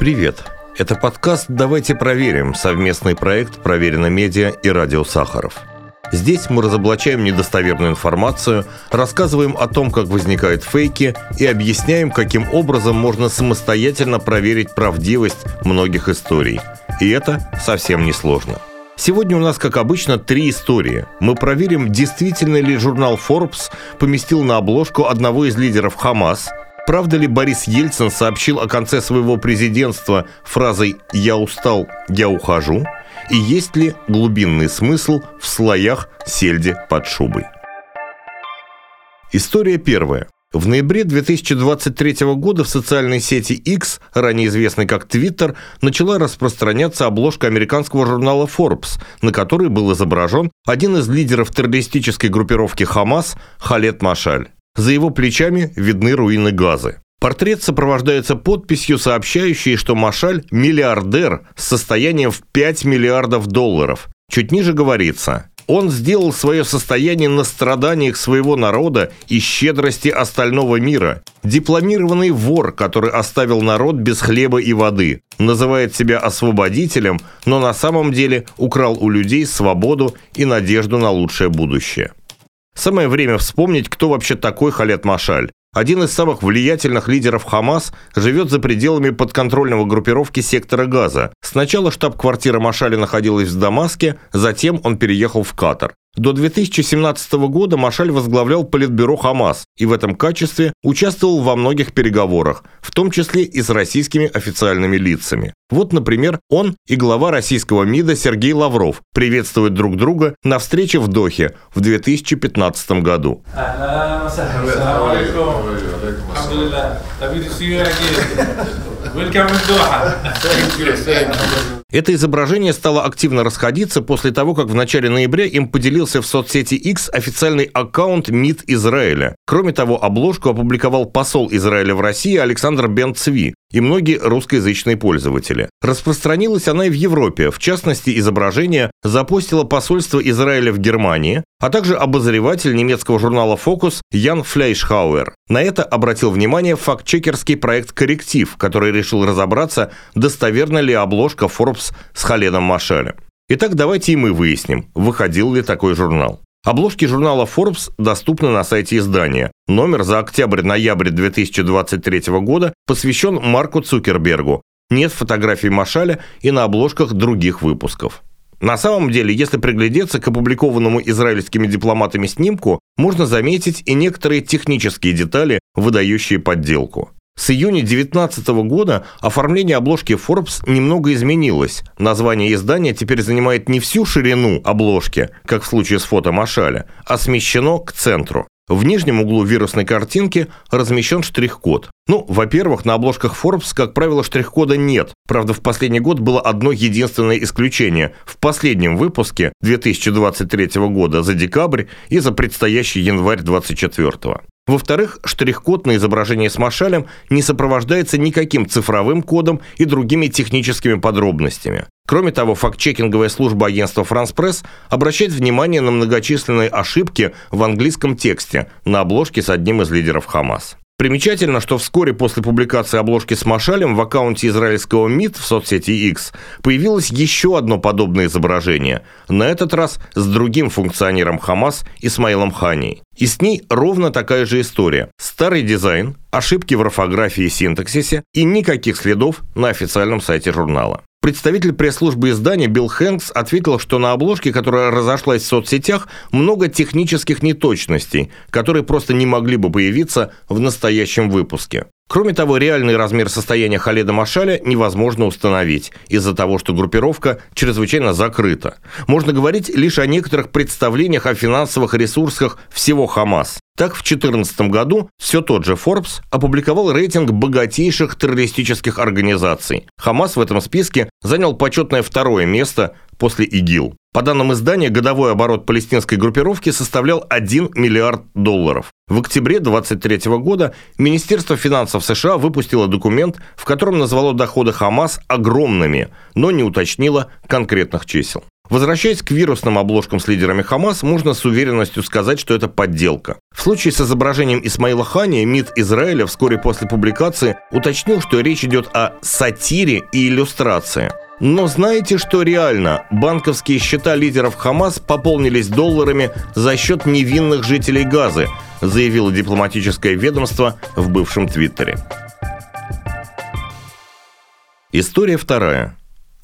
Привет! Это подкаст «Давайте проверим» – совместный проект «Проверено медиа» и «Радио Сахаров». Здесь мы разоблачаем недостоверную информацию, рассказываем о том, как возникают фейки и объясняем, каким образом можно самостоятельно проверить правдивость многих историй. И это совсем не сложно. Сегодня у нас, как обычно, три истории. Мы проверим, действительно ли журнал Forbes поместил на обложку одного из лидеров Хамас – Правда ли Борис Ельцин сообщил о конце своего президентства фразой «Я устал, я ухожу»? И есть ли глубинный смысл в слоях сельди под шубой? История первая. В ноябре 2023 года в социальной сети X, ранее известной как Twitter, начала распространяться обложка американского журнала Forbes, на которой был изображен один из лидеров террористической группировки Хамас Халет Машаль. За его плечами видны руины газы. Портрет сопровождается подписью, сообщающей, что Машаль – миллиардер с состоянием в 5 миллиардов долларов. Чуть ниже говорится, он сделал свое состояние на страданиях своего народа и щедрости остального мира. Дипломированный вор, который оставил народ без хлеба и воды. Называет себя освободителем, но на самом деле украл у людей свободу и надежду на лучшее будущее. Самое время вспомнить, кто вообще такой Халет Машаль. Один из самых влиятельных лидеров Хамас живет за пределами подконтрольного группировки сектора Газа. Сначала штаб-квартира Машали находилась в Дамаске, затем он переехал в Катар. До 2017 года Машаль возглавлял Политбюро Хамас и в этом качестве участвовал во многих переговорах, в том числе и с российскими официальными лицами. Вот, например, он и глава российского МИДа Сергей Лавров приветствуют друг друга на встрече в Дохе в 2015 году. Это изображение стало активно расходиться после того, как в начале ноября им поделился в соцсети X официальный аккаунт МИД Израиля. Кроме того, обложку опубликовал посол Израиля в России Александр Бен Цви и многие русскоязычные пользователи. Распространилась она и в Европе. В частности, изображение запустило посольство Израиля в Германии, а также обозреватель немецкого журнала «Фокус» Ян Фляйшхауэр. На это обратил внимание фактчекерский проект «Корректив», который решил разобраться, достоверна ли обложка Forbes с Халеном Машалем. Итак, давайте и мы выясним, выходил ли такой журнал. Обложки журнала Forbes доступны на сайте издания. Номер за октябрь-ноябрь 2023 года посвящен Марку Цукербергу. Нет фотографий Машаля и на обложках других выпусков. На самом деле, если приглядеться к опубликованному израильскими дипломатами снимку, можно заметить и некоторые технические детали, выдающие подделку. С июня 2019 года оформление обложки Forbes немного изменилось. Название издания теперь занимает не всю ширину обложки, как в случае с фото Машаля, а смещено к центру. В нижнем углу вирусной картинки размещен штрих-код. Ну, во-первых, на обложках Forbes, как правило, штрих-кода нет. Правда, в последний год было одно единственное исключение. В последнем выпуске 2023 года за декабрь и за предстоящий январь 2024. Во-вторых, штрих-код на изображении с Машалем не сопровождается никаким цифровым кодом и другими техническими подробностями. Кроме того, фактчекинговая служба агентства France Press обращает внимание на многочисленные ошибки в английском тексте на обложке с одним из лидеров Хамас. Примечательно, что вскоре после публикации обложки с Машалем в аккаунте израильского МИД в соцсети X появилось еще одно подобное изображение, на этот раз с другим функционером Хамас Исмаилом Хани. И с ней ровно такая же история. Старый дизайн, ошибки в орфографии и синтаксисе и никаких следов на официальном сайте журнала. Представитель пресс-службы издания Билл Хэнкс ответил, что на обложке, которая разошлась в соцсетях, много технических неточностей, которые просто не могли бы появиться в настоящем выпуске. Кроме того, реальный размер состояния Халеда Машаля невозможно установить из-за того, что группировка чрезвычайно закрыта. Можно говорить лишь о некоторых представлениях о финансовых ресурсах всего Хамас. Так, в 2014 году все тот же Forbes опубликовал рейтинг богатейших террористических организаций. Хамас в этом списке занял почетное второе место после ИГИЛ. По данным издания, годовой оборот палестинской группировки составлял 1 миллиард долларов. В октябре 2023 года Министерство финансов США выпустило документ, в котором назвало доходы Хамас огромными, но не уточнило конкретных чисел. Возвращаясь к вирусным обложкам с лидерами Хамас, можно с уверенностью сказать, что это подделка. В случае с изображением Исмаила Хани МИД Израиля вскоре после публикации уточнил, что речь идет о сатире и иллюстрации. Но знаете, что реально? Банковские счета лидеров Хамас пополнились долларами за счет невинных жителей Газы, заявило дипломатическое ведомство в бывшем Твиттере. История вторая.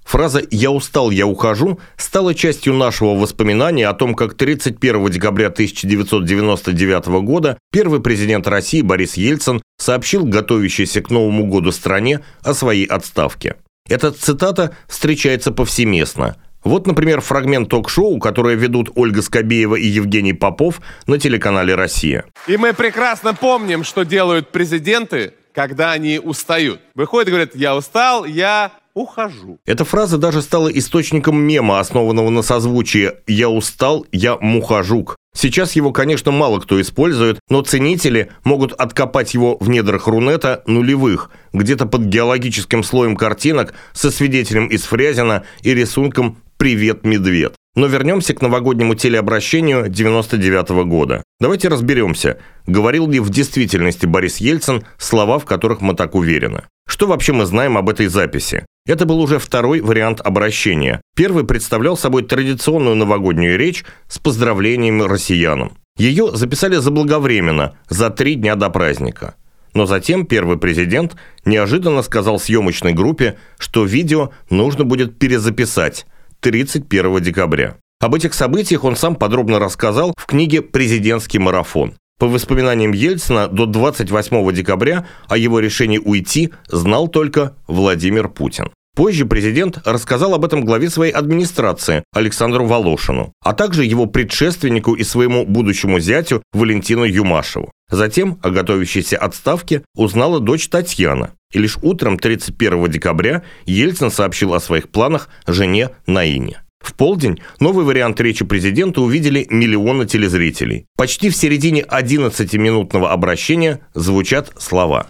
Фраза «я устал, я ухожу» стала частью нашего воспоминания о том, как 31 декабря 1999 года первый президент России Борис Ельцин сообщил готовящейся к Новому году стране о своей отставке. Эта цитата встречается повсеместно. Вот, например, фрагмент ток-шоу, которое ведут Ольга Скобеева и Евгений Попов на телеканале «Россия». И мы прекрасно помним, что делают президенты, когда они устают. Выходят и говорят, я устал, я ухожу. Эта фраза даже стала источником мема, основанного на созвучии «я устал, я мухожук». Сейчас его, конечно, мало кто использует, но ценители могут откопать его в недрах Рунета нулевых, где-то под геологическим слоем картинок со свидетелем из Фрязина и рисунком «Привет, медведь». Но вернемся к новогоднему телеобращению 99 -го года. Давайте разберемся, говорил ли в действительности Борис Ельцин слова, в которых мы так уверены. Что вообще мы знаем об этой записи? Это был уже второй вариант обращения. Первый представлял собой традиционную новогоднюю речь с поздравлениями россиянам. Ее записали заблаговременно, за три дня до праздника. Но затем первый президент неожиданно сказал съемочной группе, что видео нужно будет перезаписать, 31 декабря. Об этих событиях он сам подробно рассказал в книге «Президентский марафон». По воспоминаниям Ельцина, до 28 декабря о его решении уйти знал только Владимир Путин. Позже президент рассказал об этом главе своей администрации Александру Волошину, а также его предшественнику и своему будущему зятю Валентину Юмашеву. Затем о готовящейся отставке узнала дочь Татьяна. И лишь утром 31 декабря Ельцин сообщил о своих планах жене Наине. В полдень новый вариант речи президента увидели миллионы телезрителей. Почти в середине 11-минутного обращения звучат слова.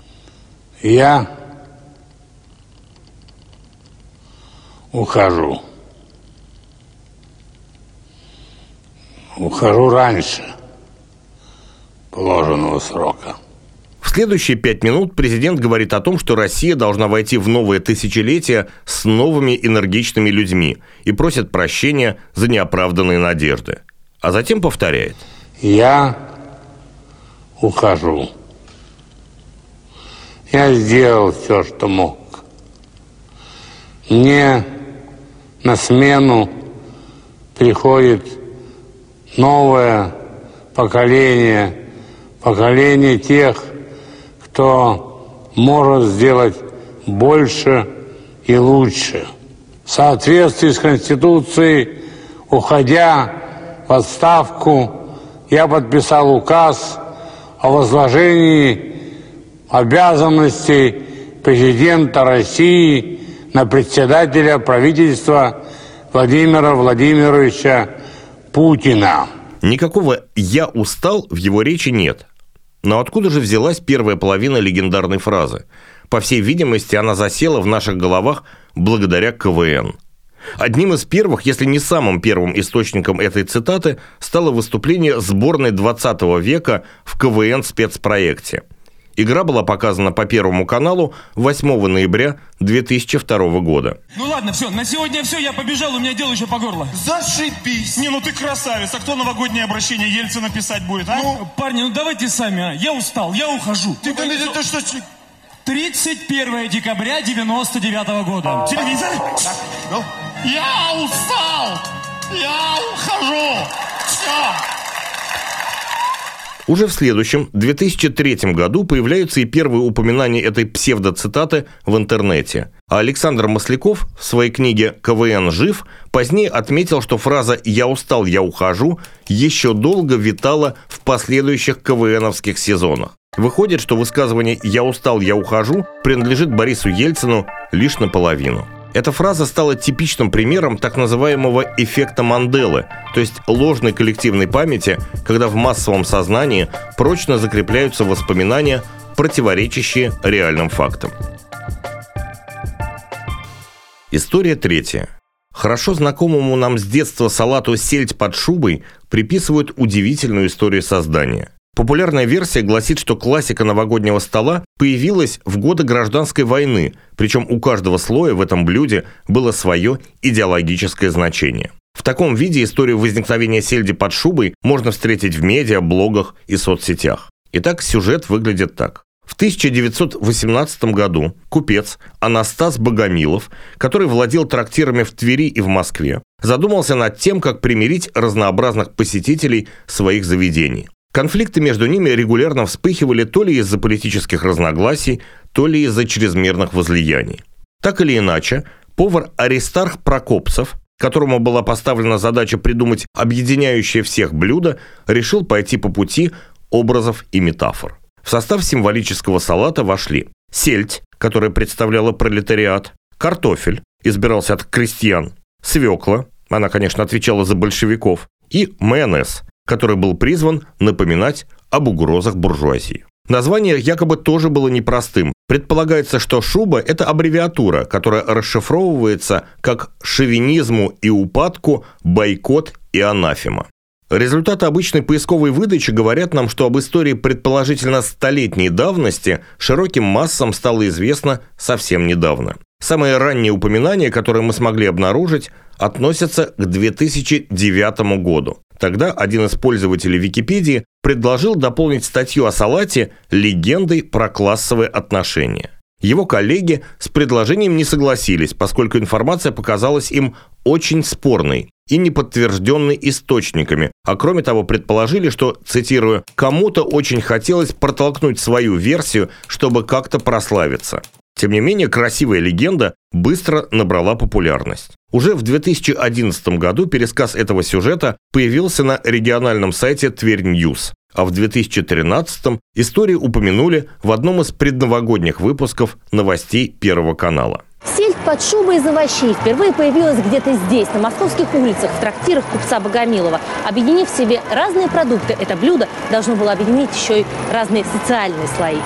«Я ухожу. Ухожу раньше положенного срока». В следующие пять минут президент говорит о том, что Россия должна войти в новое тысячелетие с новыми энергичными людьми и просит прощения за неоправданные надежды. А затем повторяет. «Я ухожу. Я сделал все, что мог. Мне на смену приходит новое поколение, поколение тех, кто может сделать больше и лучше. В соответствии с Конституцией, уходя в отставку, я подписал указ о возложении обязанностей президента России на председателя правительства Владимира Владимировича Путина. Никакого «я устал» в его речи нет. Но откуда же взялась первая половина легендарной фразы? По всей видимости, она засела в наших головах благодаря КВН. Одним из первых, если не самым первым источником этой цитаты, стало выступление сборной 20 века в КВН спецпроекте – Игра была показана по Первому каналу 8 ноября 2002 года. Ну ладно, все, на сегодня все, я побежал, у меня дело еще по горло. Зашибись! Не, ну ты красавец, а кто новогоднее обращение Ельцина писать будет, а? Ну, парни, ну давайте сами, а? Я устал, я ухожу. Ты, ты, ты, ты что? 31 декабря 99 -го года. Телевизор? Ну? Я устал! Я ухожу! Все! Уже в следующем, 2003 году, появляются и первые упоминания этой псевдоцитаты в интернете. А Александр Масляков в своей книге «КВН жив» позднее отметил, что фраза «я устал, я ухожу» еще долго витала в последующих КВНовских сезонах. Выходит, что высказывание «я устал, я ухожу» принадлежит Борису Ельцину лишь наполовину. Эта фраза стала типичным примером так называемого эффекта Манделы, то есть ложной коллективной памяти, когда в массовом сознании прочно закрепляются воспоминания, противоречащие реальным фактам. История третья. Хорошо знакомому нам с детства салату «сельдь под шубой» приписывают удивительную историю создания. Популярная версия гласит, что классика новогоднего стола появилась в годы гражданской войны, причем у каждого слоя в этом блюде было свое идеологическое значение. В таком виде историю возникновения сельди под шубой можно встретить в медиа, блогах и соцсетях. Итак, сюжет выглядит так. В 1918 году купец Анастас Богомилов, который владел трактирами в Твери и в Москве, задумался над тем, как примирить разнообразных посетителей своих заведений. Конфликты между ними регулярно вспыхивали то ли из-за политических разногласий, то ли из-за чрезмерных возлияний. Так или иначе, повар Аристарх Прокопцев, которому была поставлена задача придумать объединяющее всех блюдо, решил пойти по пути образов и метафор. В состав символического салата вошли сельдь, которая представляла пролетариат, картофель, избирался от крестьян, свекла, она, конечно, отвечала за большевиков, и майонез, который был призван напоминать об угрозах буржуазии. Название якобы тоже было непростым. Предполагается, что шуба – это аббревиатура, которая расшифровывается как «шовинизму и упадку», «бойкот» и «анафема». Результаты обычной поисковой выдачи говорят нам, что об истории предположительно столетней давности широким массам стало известно совсем недавно. Самые ранние упоминания, которые мы смогли обнаружить, относятся к 2009 году. Тогда один из пользователей Википедии предложил дополнить статью о салате легендой про классовые отношения. Его коллеги с предложением не согласились, поскольку информация показалась им очень спорной и не подтвержденной источниками, а кроме того предположили, что, цитирую, «кому-то очень хотелось протолкнуть свою версию, чтобы как-то прославиться». Тем не менее, красивая легенда быстро набрала популярность. Уже в 2011 году пересказ этого сюжета появился на региональном сайте Тверь News а в 2013-м историю упомянули в одном из предновогодних выпусков новостей Первого канала. Сельдь под шубой из овощей впервые появилась где-то здесь, на московских улицах, в трактирах купца Богомилова. Объединив в себе разные продукты, это блюдо должно было объединить еще и разные социальные слои.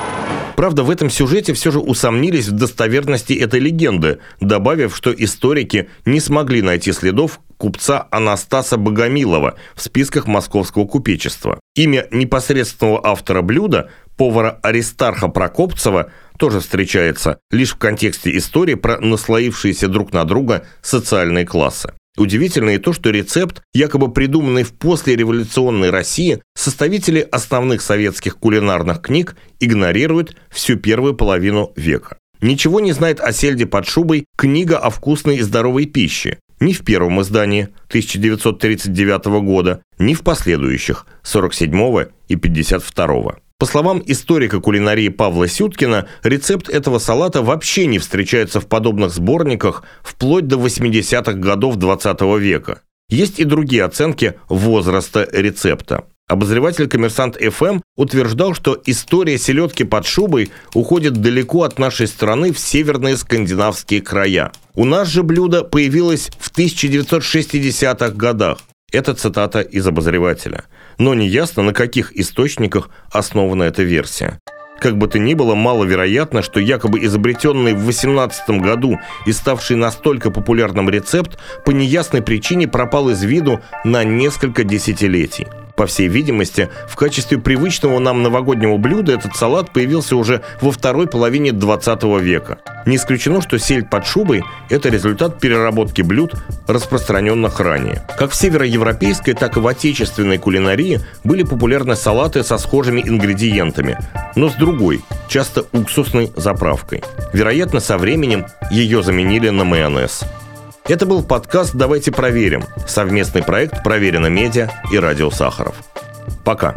Правда, в этом сюжете все же усомнились в достоверности этой легенды, добавив, что историки не смогли найти следов купца Анастаса Богомилова в списках московского купечества. Имя непосредственного автора блюда, повара Аристарха Прокопцева, тоже встречается лишь в контексте истории про наслоившиеся друг на друга социальные классы. Удивительно и то, что рецепт, якобы придуманный в послереволюционной России, составители основных советских кулинарных книг игнорируют всю первую половину века. Ничего не знает о сельде под шубой книга о вкусной и здоровой пище, ни в первом издании 1939 года, ни в последующих 47 и 52. По словам историка кулинарии Павла Сюткина, рецепт этого салата вообще не встречается в подобных сборниках вплоть до 80-х годов 20 века. Есть и другие оценки возраста рецепта. Обозреватель «Коммерсант ФМ» утверждал, что история селедки под шубой уходит далеко от нашей страны в северные скандинавские края. У нас же блюдо появилось в 1960-х годах. Это цитата из обозревателя. Но неясно, на каких источниках основана эта версия. Как бы то ни было, маловероятно, что якобы изобретенный в 18 году и ставший настолько популярным рецепт по неясной причине пропал из виду на несколько десятилетий. По всей видимости, в качестве привычного нам новогоднего блюда этот салат появился уже во второй половине 20 века. Не исключено, что сель под шубой – это результат переработки блюд, распространенных ранее. Как в североевропейской, так и в отечественной кулинарии были популярны салаты со схожими ингредиентами, но с другой, часто уксусной заправкой. Вероятно, со временем ее заменили на майонез. Это был подкаст «Давайте проверим» – совместный проект «Проверено медиа» и «Радио Сахаров». Пока.